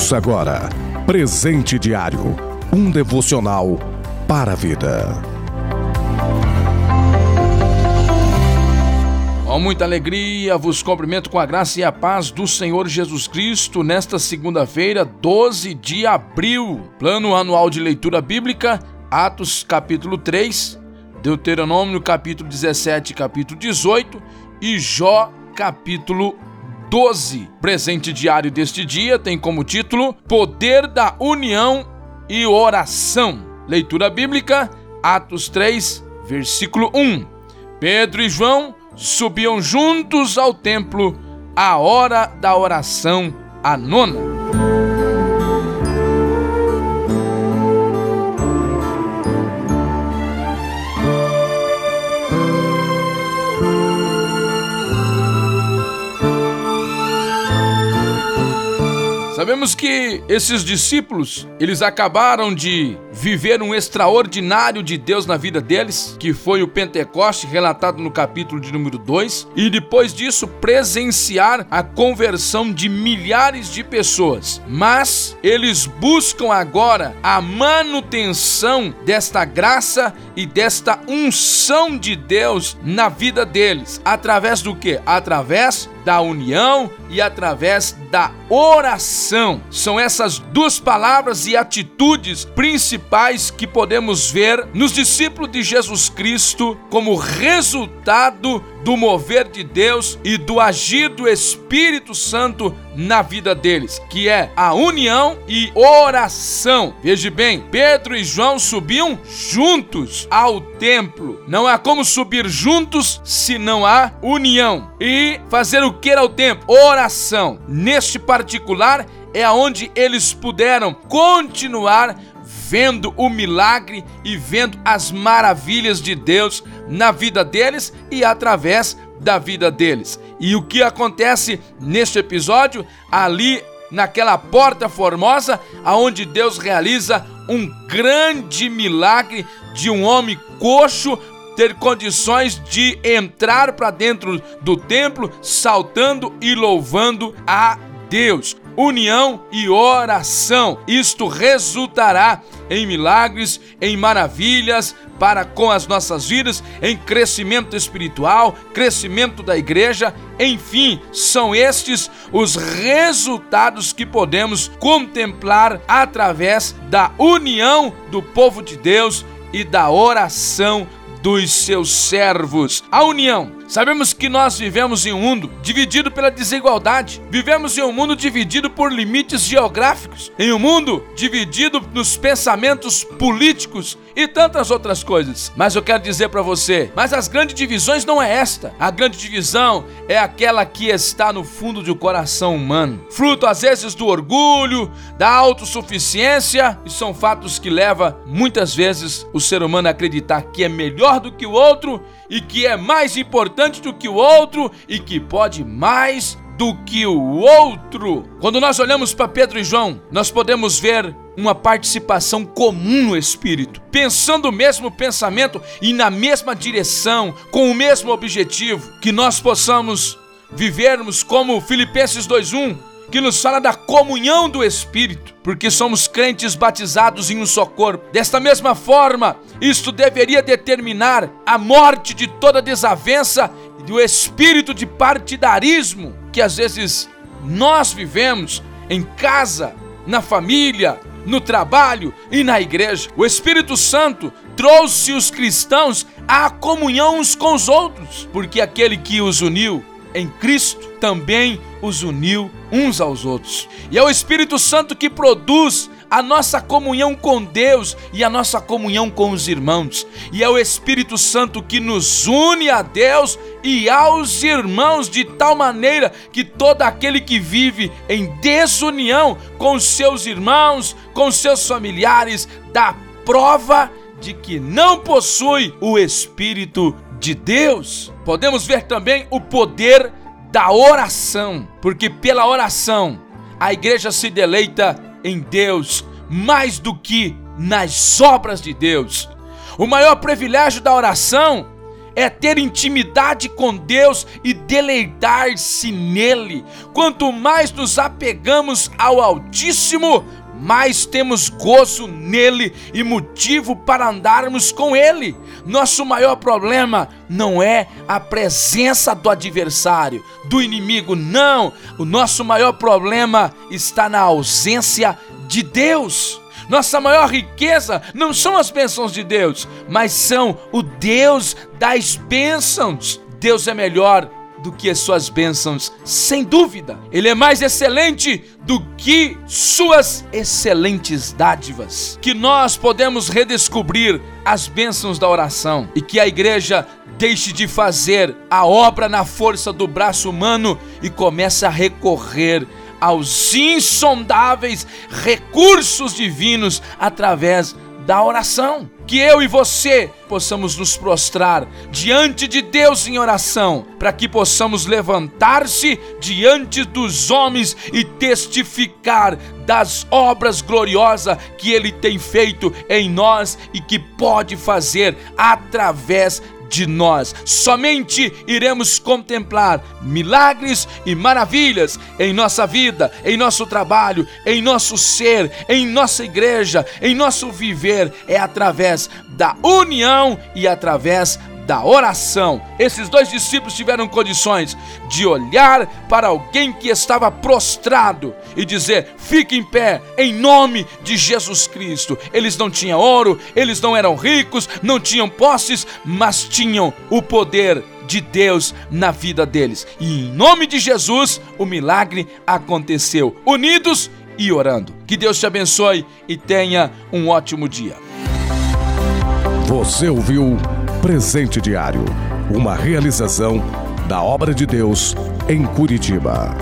Ouça agora Presente Diário um devocional para a vida. Com muita alegria, vos cumprimento com a graça e a paz do Senhor Jesus Cristo nesta segunda-feira, 12 de abril. Plano anual de leitura bíblica, Atos capítulo 3, Deuteronômio capítulo 17 capítulo 18 e Jó capítulo 12. Presente diário deste dia tem como título Poder da União e Oração. Leitura bíblica, Atos 3, versículo 1. Pedro e João subiam juntos ao templo à hora da oração, a nona. Sabemos que esses discípulos, eles acabaram de viver um extraordinário de Deus na vida deles, que foi o Pentecoste, relatado no capítulo de número 2, e depois disso presenciar a conversão de milhares de pessoas. Mas eles buscam agora a manutenção desta graça e desta unção de Deus na vida deles, através do que? Através da união e através da oração. São essas duas palavras e atitudes principais que podemos ver nos discípulos de Jesus Cristo como resultado do mover de Deus e do agir do Espírito Santo na vida deles, que é a união e oração. Veja bem, Pedro e João subiam juntos ao templo. Não há como subir juntos se não há união. E fazer o que era o templo? Oração. Neste particular é aonde eles puderam continuar vendo o milagre e vendo as maravilhas de Deus na vida deles e através da vida deles. E o que acontece neste episódio? Ali naquela porta formosa, aonde Deus realiza um grande milagre de um homem coxo ter condições de entrar para dentro do templo saltando e louvando a Deus. União e oração. Isto resultará em milagres, em maravilhas para com as nossas vidas, em crescimento espiritual, crescimento da igreja, enfim, são estes os resultados que podemos contemplar através da união do povo de Deus e da oração dos seus servos. A união Sabemos que nós vivemos em um mundo dividido pela desigualdade. Vivemos em um mundo dividido por limites geográficos, em um mundo dividido nos pensamentos políticos e tantas outras coisas. Mas eu quero dizer para você, mas as grandes divisões não é esta. A grande divisão é aquela que está no fundo do coração humano, fruto às vezes do orgulho, da autossuficiência, e são fatos que levam muitas vezes o ser humano a acreditar que é melhor do que o outro e que é mais importante do que o outro e que pode mais do que o outro. Quando nós olhamos para Pedro e João, nós podemos ver uma participação comum no espírito, pensando o mesmo pensamento e na mesma direção, com o mesmo objetivo, que nós possamos vivermos como Filipenses 2:1 que nos fala da comunhão do Espírito, porque somos crentes batizados em um só corpo. Desta mesma forma, isto deveria determinar a morte de toda desavença e do espírito de partidarismo que às vezes nós vivemos em casa, na família, no trabalho e na igreja. O Espírito Santo trouxe os cristãos à comunhão uns com os outros, porque aquele que os uniu em Cristo também os uniu uns aos outros. E é o Espírito Santo que produz a nossa comunhão com Deus e a nossa comunhão com os irmãos. E é o Espírito Santo que nos une a Deus e aos irmãos de tal maneira que todo aquele que vive em desunião com seus irmãos, com seus familiares, dá prova de que não possui o Espírito de Deus. Podemos ver também o poder da oração, porque pela oração a igreja se deleita em Deus mais do que nas obras de Deus. O maior privilégio da oração é ter intimidade com Deus e deleitar-se nele. Quanto mais nos apegamos ao Altíssimo, mais temos gozo nele e motivo para andarmos com ele. Nosso maior problema não é a presença do adversário, do inimigo, não. O nosso maior problema está na ausência de Deus. Nossa maior riqueza não são as bênçãos de Deus, mas são o Deus das bênçãos. Deus é melhor do que as suas bênçãos, sem dúvida. Ele é mais excelente do que suas excelentes dádivas. Que nós podemos redescobrir as bênçãos da oração e que a igreja deixe de fazer a obra na força do braço humano e comece a recorrer aos insondáveis recursos divinos através da oração. Que eu e você possamos nos prostrar diante de Deus em oração, para que possamos levantar-se diante dos homens e testificar das obras gloriosas que Ele tem feito em nós e que pode fazer através de nós. Somente iremos contemplar milagres e maravilhas em nossa vida, em nosso trabalho, em nosso ser, em nossa igreja, em nosso viver. É através da união e através da oração. Esses dois discípulos tiveram condições de olhar para alguém que estava prostrado e dizer: fique em pé, em nome de Jesus Cristo. Eles não tinham ouro, eles não eram ricos, não tinham posses, mas tinham o poder de Deus na vida deles. E em nome de Jesus, o milagre aconteceu. Unidos e orando. Que Deus te abençoe e tenha um ótimo dia. Você ouviu Presente Diário, uma realização da obra de Deus em Curitiba.